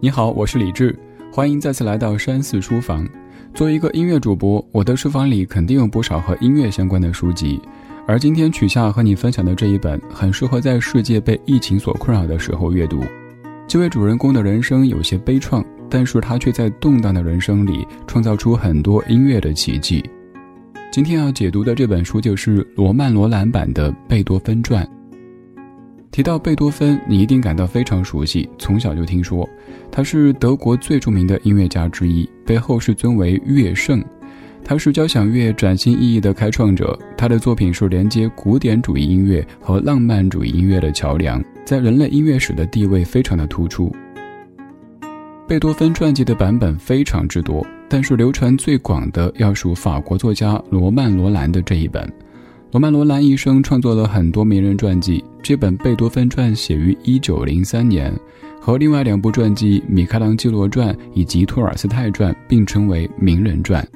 你好，我是李志，欢迎再次来到山寺书房。作为一个音乐主播，我的书房里肯定有不少和音乐相关的书籍，而今天取下和你分享的这一本，很适合在世界被疫情所困扰的时候阅读。这位主人公的人生有些悲怆，但是他却在动荡的人生里创造出很多音乐的奇迹。今天要解读的这本书就是罗曼·罗兰版的《贝多芬传》。提到贝多芬，你一定感到非常熟悉，从小就听说，他是德国最著名的音乐家之一，被后世尊为乐圣。他是交响乐崭新意义的开创者，他的作品是连接古典主义音乐和浪漫主义音乐的桥梁，在人类音乐史的地位非常的突出。贝多芬传记的版本非常之多，但是流传最广的要数法国作家罗曼·罗兰的这一本。罗曼·罗兰一生创作了很多名人传记，这本《贝多芬传》写于1903年，和另外两部传记《米开朗基罗传》以及《托尔斯泰传》并称为名人传。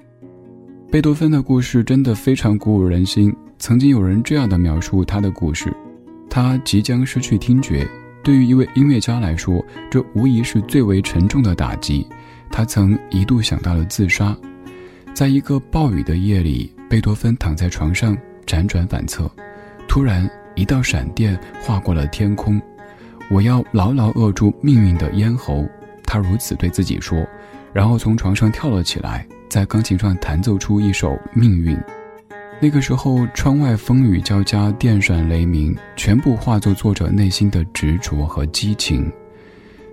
贝多芬的故事真的非常鼓舞人心。曾经有人这样的描述他的故事：他即将失去听觉，对于一位音乐家来说，这无疑是最为沉重的打击。他曾一度想到了自杀。在一个暴雨的夜里，贝多芬躺在床上。辗转反侧，突然一道闪电划过了天空。我要牢牢扼住命运的咽喉，他如此对自己说，然后从床上跳了起来，在钢琴上弹奏出一首《命运》。那个时候，窗外风雨交加，电闪雷鸣，全部化作作者内心的执着和激情。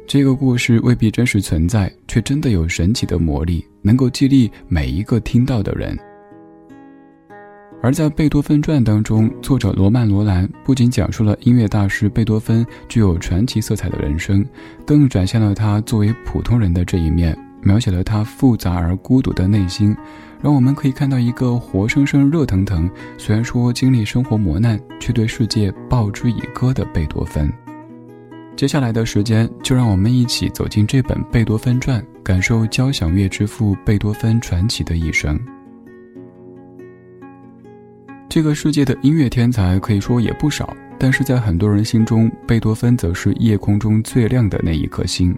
这个故事未必真实存在，却真的有神奇的魔力，能够激励每一个听到的人。而在《贝多芬传》当中，作者罗曼·罗兰不仅讲述了音乐大师贝多芬具有传奇色彩的人生，更展现了他作为普通人的这一面，描写了他复杂而孤独的内心，让我们可以看到一个活生生、热腾腾，虽然说经历生活磨难，却对世界报之以歌的贝多芬。接下来的时间，就让我们一起走进这本《贝多芬传》，感受交响乐之父贝多芬传奇的一生。这个世界的音乐天才可以说也不少，但是在很多人心中，贝多芬则是夜空中最亮的那一颗星。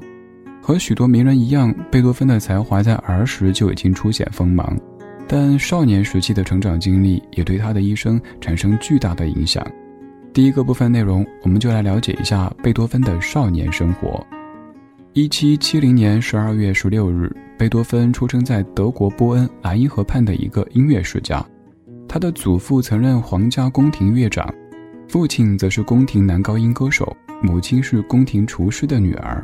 和许多名人一样，贝多芬的才华在儿时就已经初显锋芒，但少年时期的成长经历也对他的一生产生巨大的影响。第一个部分内容，我们就来了解一下贝多芬的少年生活。一七七零年十二月十六日，贝多芬出生在德国波恩莱茵河畔的一个音乐世家。他的祖父曾任皇家宫廷乐长，父亲则是宫廷男高音歌手，母亲是宫廷厨师的女儿。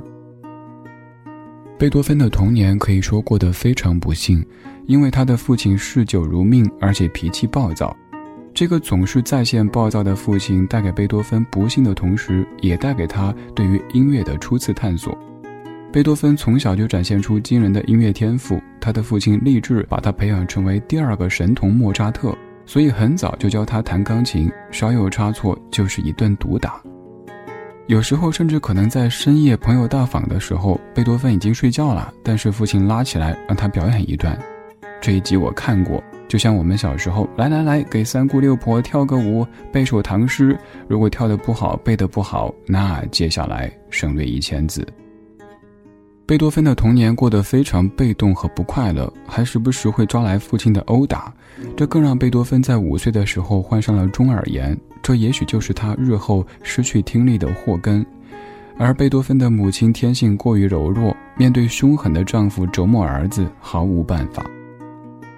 贝多芬的童年可以说过得非常不幸，因为他的父亲嗜酒如命，而且脾气暴躁。这个总是在线暴躁的父亲带给贝多芬不幸的同时，也带给他对于音乐的初次探索。贝多芬从小就展现出惊人的音乐天赋，他的父亲立志把他培养成为第二个神童莫扎特。所以很早就教他弹钢琴，稍有差错就是一顿毒打。有时候甚至可能在深夜朋友到访的时候，贝多芬已经睡觉了，但是父亲拉起来让他表演一段。这一集我看过，就像我们小时候，来来来，给三姑六婆跳个舞，背首唐诗。如果跳得不好，背得不好，那接下来省略一千字。贝多芬的童年过得非常被动和不快乐，还时不时会招来父亲的殴打，这更让贝多芬在五岁的时候患上了中耳炎，这也许就是他日后失去听力的祸根。而贝多芬的母亲天性过于柔弱，面对凶狠的丈夫折磨儿子毫无办法。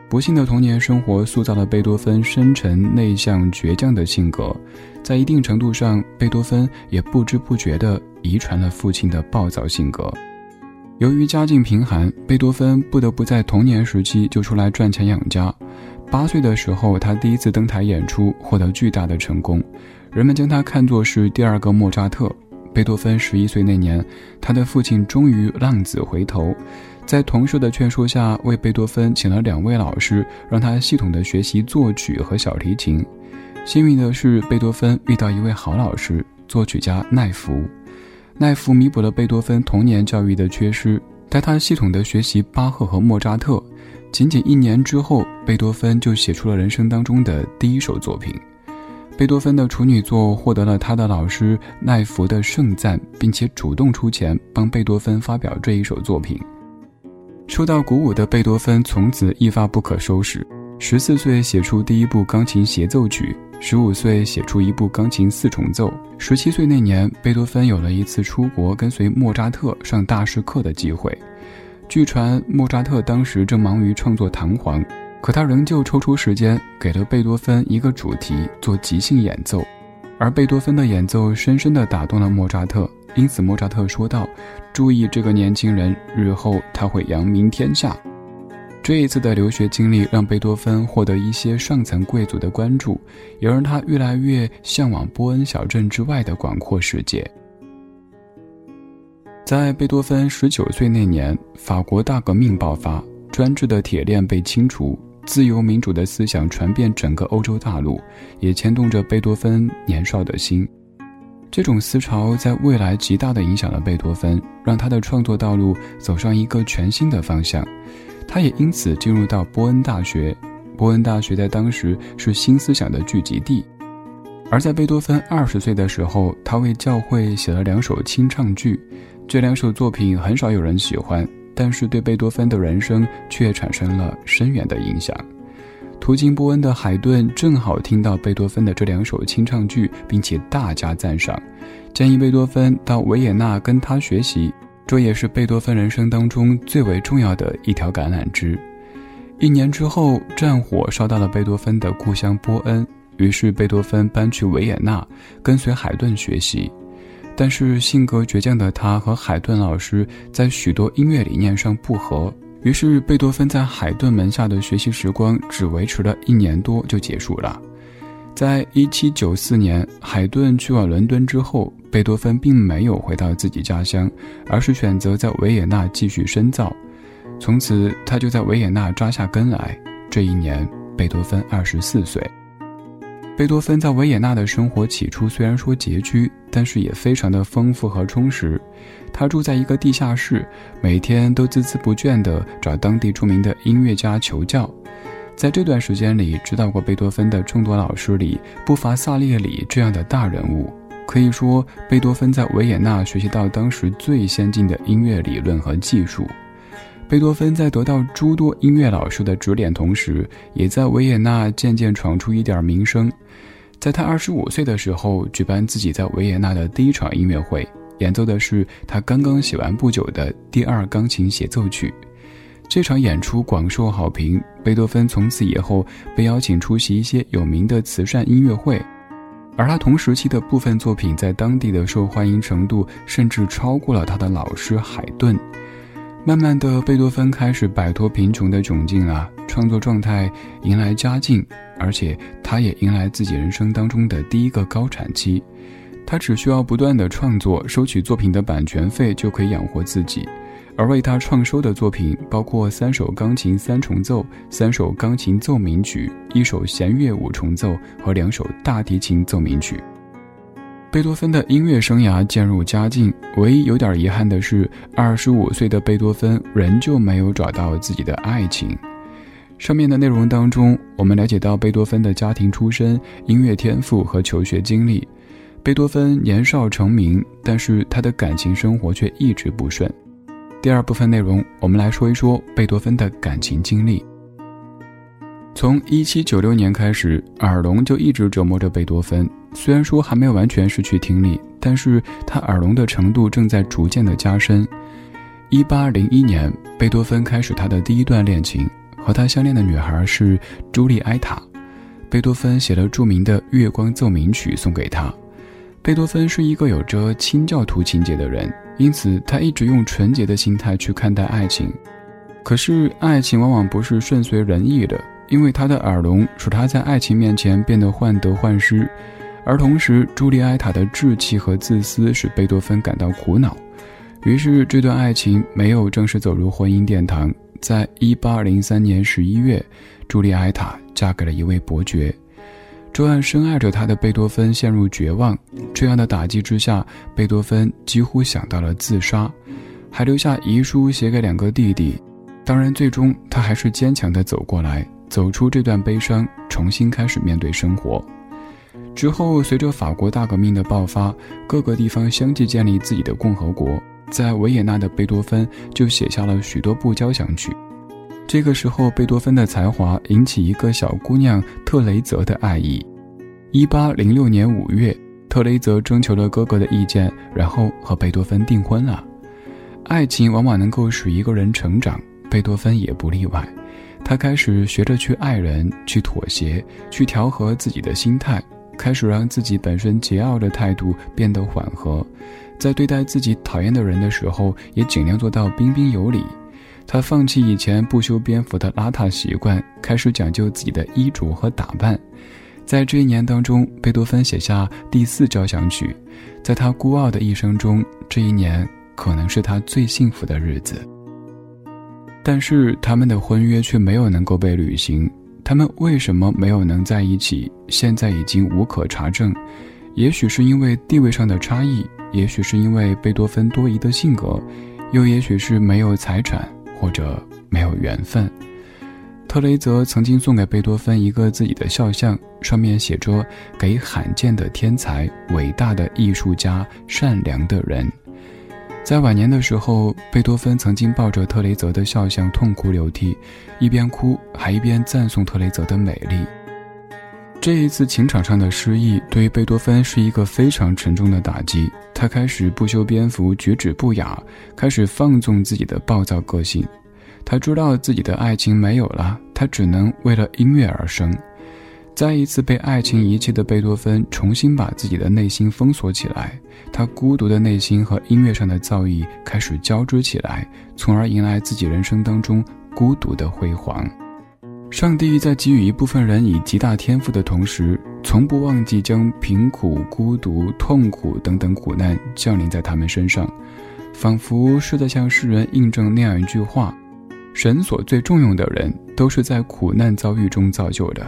不幸的童年生活塑造了贝多芬深沉、内向、倔强的性格，在一定程度上，贝多芬也不知不觉地遗传了父亲的暴躁性格。由于家境贫寒，贝多芬不得不在童年时期就出来赚钱养家。八岁的时候，他第一次登台演出，获得巨大的成功，人们将他看作是第二个莫扎特。贝多芬十一岁那年，他的父亲终于浪子回头，在同事的劝说下，为贝多芬请了两位老师，让他系统的学习作曲和小提琴。幸运的是，贝多芬遇到一位好老师，作曲家奈福。奈夫弥补了贝多芬童年教育的缺失，带他系统的学习巴赫和莫扎特。仅仅一年之后，贝多芬就写出了人生当中的第一首作品。贝多芬的处女作获得了他的老师奈福的盛赞，并且主动出钱帮贝多芬发表这一首作品。受到鼓舞的贝多芬从此一发不可收拾，十四岁写出第一部钢琴协奏曲，十五岁写出一部钢琴四重奏，十七岁那年，贝多芬有了一次出国跟随莫扎特上大师课的机会。据传，莫扎特当时正忙于创作《弹簧》，可他仍旧抽出时间给了贝多芬一个主题做即兴演奏，而贝多芬的演奏深深地打动了莫扎特。因此，莫扎特说道：“注意这个年轻人，日后他会扬名天下。”这一次的留学经历让贝多芬获得一些上层贵族的关注，也让他越来越向往波恩小镇之外的广阔世界。在贝多芬十九岁那年，法国大革命爆发，专制的铁链被清除，自由民主的思想传遍整个欧洲大陆，也牵动着贝多芬年少的心。这种思潮在未来极大地影响了贝多芬，让他的创作道路走上一个全新的方向。他也因此进入到波恩大学。波恩大学在当时是新思想的聚集地。而在贝多芬二十岁的时候，他为教会写了两首清唱剧。这两首作品很少有人喜欢，但是对贝多芬的人生却产生了深远的影响。途经波恩的海顿正好听到贝多芬的这两首清唱剧，并且大加赞赏，建议贝多芬到维也纳跟他学习。这也是贝多芬人生当中最为重要的一条橄榄枝。一年之后，战火烧到了贝多芬的故乡波恩，于是贝多芬搬去维也纳，跟随海顿学习。但是性格倔强的他和海顿老师在许多音乐理念上不合，于是贝多芬在海顿门下的学习时光只维持了一年多就结束了。在一七九四年，海顿去往伦敦之后，贝多芬并没有回到自己家乡，而是选择在维也纳继续深造。从此，他就在维也纳扎下根来。这一年，贝多芬二十四岁。贝多芬在维也纳的生活起初虽然说拮据，但是也非常的丰富和充实。他住在一个地下室，每天都孜孜不倦地找当地著名的音乐家求教。在这段时间里，指导过贝多芬的众多老师里，不乏萨列里这样的大人物。可以说，贝多芬在维也纳学习到当时最先进的音乐理论和技术。贝多芬在得到诸多音乐老师的指点同时，也在维也纳渐渐闯出一点名声。在他二十五岁的时候，举办自己在维也纳的第一场音乐会，演奏的是他刚刚写完不久的第二钢琴协奏曲。这场演出广受好评，贝多芬从此以后被邀请出席一些有名的慈善音乐会，而他同时期的部分作品在当地的受欢迎程度甚至超过了他的老师海顿。慢慢的，贝多芬开始摆脱贫穷的窘境啊，创作状态迎来佳境。而且，他也迎来自己人生当中的第一个高产期，他只需要不断的创作，收取作品的版权费就可以养活自己。而为他创收的作品包括三首钢琴三重奏、三首钢琴奏鸣曲、一首弦乐五重奏和两首大提琴奏鸣曲。贝多芬的音乐生涯渐入佳境，唯一有点遗憾的是，二十五岁的贝多芬仍旧没有找到自己的爱情。上面的内容当中，我们了解到贝多芬的家庭出身、音乐天赋和求学经历。贝多芬年少成名，但是他的感情生活却一直不顺。第二部分内容，我们来说一说贝多芬的感情经历。从1796年开始，耳聋就一直折磨着贝多芬。虽然说还没有完全失去听力，但是他耳聋的程度正在逐渐的加深。1801年，贝多芬开始他的第一段恋情。和他相恋的女孩是朱莉埃塔，贝多芬写了著名的《月光奏鸣曲》送给她。贝多芬是一个有着清教徒情节的人，因此他一直用纯洁的心态去看待爱情。可是爱情往往不是顺随人意的，因为他的耳聋使他在爱情面前变得患得患失，而同时朱莉埃塔的志气和自私使贝多芬感到苦恼。于是这段爱情没有正式走入婚姻殿堂。在一八零三年十一月，朱莉埃塔嫁给了一位伯爵。这样深爱着他的贝多芬陷入绝望。这样的打击之下，贝多芬几乎想到了自杀，还留下遗书写给两个弟弟。当然，最终他还是坚强地走过来，走出这段悲伤，重新开始面对生活。之后，随着法国大革命的爆发，各个地方相继建立自己的共和国。在维也纳的贝多芬就写下了许多部交响曲。这个时候，贝多芬的才华引起一个小姑娘特雷泽的爱意。一八零六年五月，特雷泽征求了哥哥的意见，然后和贝多芬订婚了。爱情往往能够使一个人成长，贝多芬也不例外。他开始学着去爱人，去妥协，去调和自己的心态。开始让自己本身桀骜的态度变得缓和，在对待自己讨厌的人的时候，也尽量做到彬彬有礼。他放弃以前不修边幅的邋遢习惯，开始讲究自己的衣着和打扮。在这一年当中，贝多芬写下第四交响曲。在他孤傲的一生中，这一年可能是他最幸福的日子。但是他们的婚约却没有能够被履行。他们为什么没有能在一起？现在已经无可查证。也许是因为地位上的差异，也许是因为贝多芬多疑的性格，又也许是没有财产或者没有缘分。特雷泽曾经送给贝多芬一个自己的肖像，上面写着“给罕见的天才、伟大的艺术家、善良的人”。在晚年的时候，贝多芬曾经抱着特雷泽的肖像痛哭流涕，一边哭还一边赞颂特雷泽的美丽。这一次情场上的失意对于贝多芬是一个非常沉重的打击，他开始不修边幅，举止不雅，开始放纵自己的暴躁个性。他知道自己的爱情没有了，他只能为了音乐而生。再一次被爱情遗弃的贝多芬，重新把自己的内心封锁起来。他孤独的内心和音乐上的造诣开始交织起来，从而迎来自己人生当中孤独的辉煌。上帝在给予一部分人以极大天赋的同时，从不忘记将贫苦、孤独、痛苦等等苦难降临在他们身上，仿佛是在向世人印证那样一句话：神所最重用的人，都是在苦难遭遇中造就的。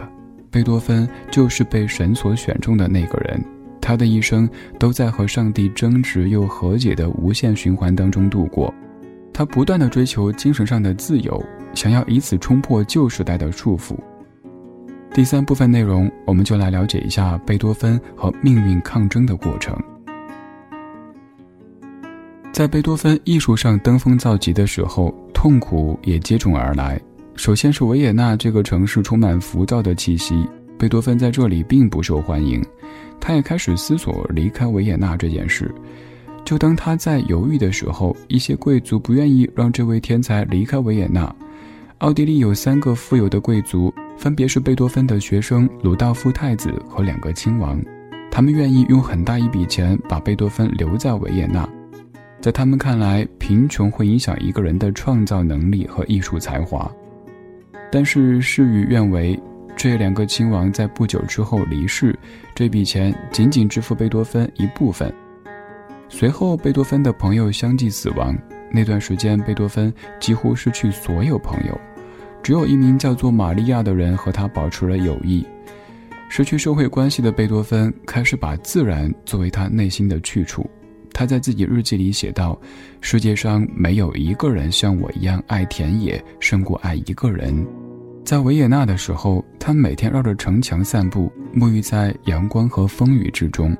贝多芬就是被神所选中的那个人，他的一生都在和上帝争执又和解的无限循环当中度过。他不断的追求精神上的自由，想要以此冲破旧时代的束缚。第三部分内容，我们就来了解一下贝多芬和命运抗争的过程。在贝多芬艺术上登峰造极的时候，痛苦也接踵而来。首先是维也纳这个城市充满浮躁的气息，贝多芬在这里并不受欢迎，他也开始思索离开维也纳这件事。就当他在犹豫的时候，一些贵族不愿意让这位天才离开维也纳。奥地利有三个富有的贵族，分别是贝多芬的学生鲁道夫太子和两个亲王，他们愿意用很大一笔钱把贝多芬留在维也纳。在他们看来，贫穷会影响一个人的创造能力和艺术才华。但是事与愿违，这两个亲王在不久之后离世，这笔钱仅仅支付贝多芬一部分。随后，贝多芬的朋友相继死亡，那段时间贝多芬几乎失去所有朋友，只有一名叫做玛利亚的人和他保持了友谊。失去社会关系的贝多芬开始把自然作为他内心的去处。他在自己日记里写道：“世界上没有一个人像我一样爱田野，胜过爱一个人。”在维也纳的时候，他每天绕着城墙散步，沐浴在阳光和风雨之中。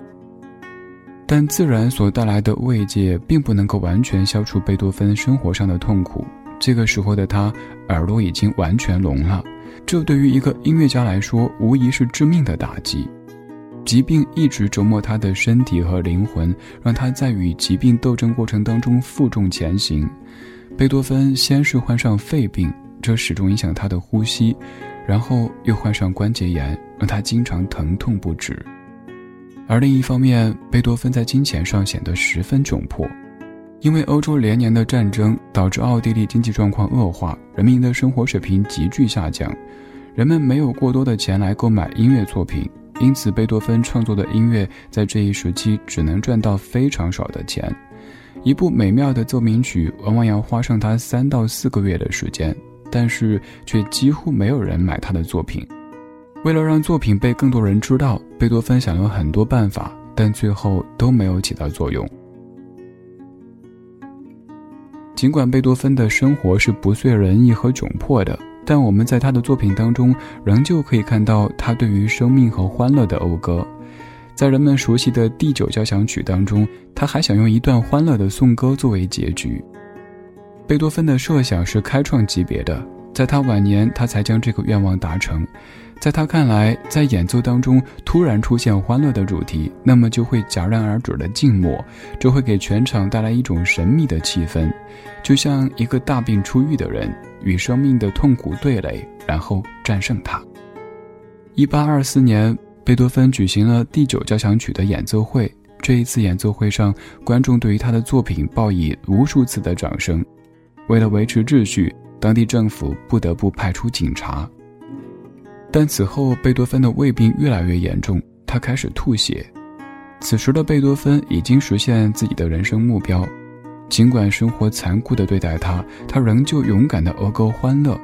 但自然所带来的慰藉，并不能够完全消除贝多芬生活上的痛苦。这个时候的他，耳朵已经完全聋了，这对于一个音乐家来说，无疑是致命的打击。疾病一直折磨他的身体和灵魂，让他在与疾病斗争过程当中负重前行。贝多芬先是患上肺病。这始终影响他的呼吸，然后又患上关节炎，让他经常疼痛不止。而另一方面，贝多芬在金钱上显得十分窘迫，因为欧洲连年的战争导致奥地利经济状况恶化，人民的生活水平急剧下降，人们没有过多的钱来购买音乐作品，因此贝多芬创作的音乐在这一时期只能赚到非常少的钱。一部美妙的奏鸣曲往往要花上他三到四个月的时间。但是却几乎没有人买他的作品。为了让作品被更多人知道，贝多芬想了很多办法，但最后都没有起到作用。尽管贝多芬的生活是不遂人意和窘迫的，但我们在他的作品当中仍旧可以看到他对于生命和欢乐的讴歌。在人们熟悉的第九交响曲当中，他还想用一段欢乐的颂歌作为结局。贝多芬的设想是开创级别的，在他晚年，他才将这个愿望达成。在他看来，在演奏当中突然出现欢乐的主题，那么就会戛然而止的静默，这会给全场带来一种神秘的气氛，就像一个大病初愈的人与生命的痛苦对垒，然后战胜它。一八二四年，贝多芬举行了第九交响曲的演奏会。这一次演奏会上，观众对于他的作品报以无数次的掌声。为了维持秩序，当地政府不得不派出警察。但此后，贝多芬的胃病越来越严重，他开始吐血。此时的贝多芬已经实现自己的人生目标，尽管生活残酷地对待他，他仍旧勇敢地讹歌欢乐。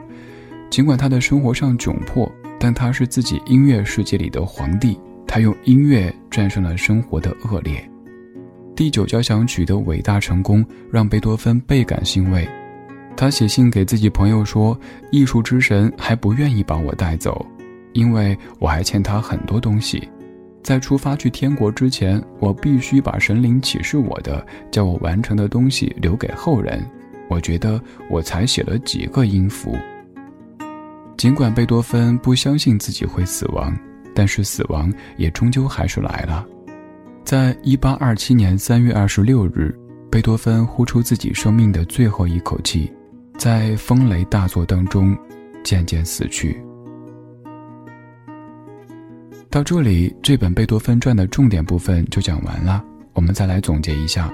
尽管他的生活上窘迫。但他是自己音乐世界里的皇帝，他用音乐战胜了生活的恶劣。第九交响曲的伟大成功让贝多芬倍感欣慰，他写信给自己朋友说：“艺术之神还不愿意把我带走，因为我还欠他很多东西。在出发去天国之前，我必须把神灵启示我的、叫我完成的东西留给后人。我觉得我才写了几个音符。”尽管贝多芬不相信自己会死亡，但是死亡也终究还是来了。在一八二七年三月二十六日，贝多芬呼出自己生命的最后一口气，在风雷大作当中渐渐死去。到这里，这本贝多芬传的重点部分就讲完了。我们再来总结一下：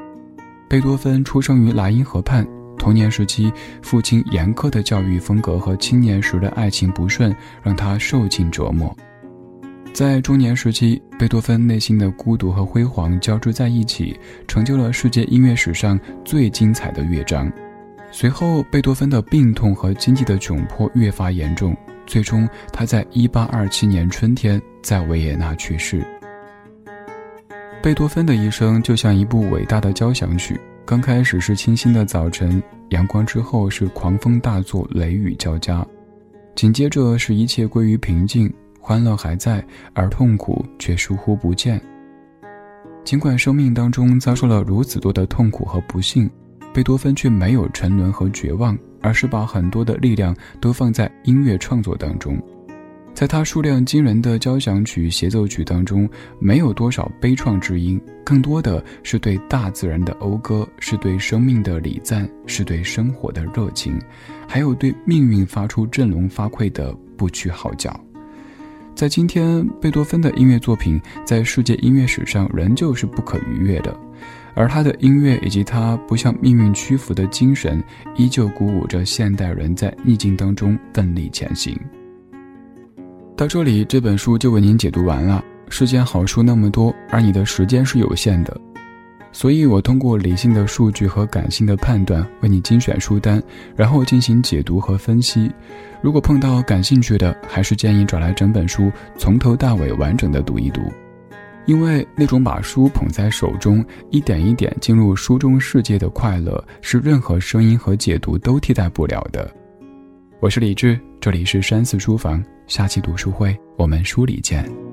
贝多芬出生于莱茵河畔。童年时期，父亲严苛的教育风格和青年时的爱情不顺，让他受尽折磨。在中年时期，贝多芬内心的孤独和辉煌交织在一起，成就了世界音乐史上最精彩的乐章。随后，贝多芬的病痛和经济的窘迫越发严重，最终他在1827年春天在维也纳去世。贝多芬的一生就像一部伟大的交响曲。刚开始是清新的早晨，阳光之后是狂风大作，雷雨交加，紧接着是一切归于平静，欢乐还在，而痛苦却疏忽不见。尽管生命当中遭受了如此多的痛苦和不幸，贝多芬却没有沉沦和绝望，而是把很多的力量都放在音乐创作当中。在他数量惊人的交响曲协奏曲当中，没有多少悲怆之音，更多的是对大自然的讴歌，是对生命的礼赞，是对生活的热情，还有对命运发出振聋发聩的不屈号角。在今天，贝多芬的音乐作品在世界音乐史上仍旧是不可逾越的，而他的音乐以及他不向命运屈服的精神，依旧鼓舞着现代人在逆境当中奋力前行。到这里，这本书就为您解读完了。世间好书那么多，而你的时间是有限的，所以我通过理性的数据和感性的判断，为你精选书单，然后进行解读和分析。如果碰到感兴趣的，还是建议找来整本书，从头到尾完整的读一读，因为那种把书捧在手中，一点一点进入书中世界的快乐，是任何声音和解读都替代不了的。我是李志，这里是山寺书房。下期读书会，我们书里见。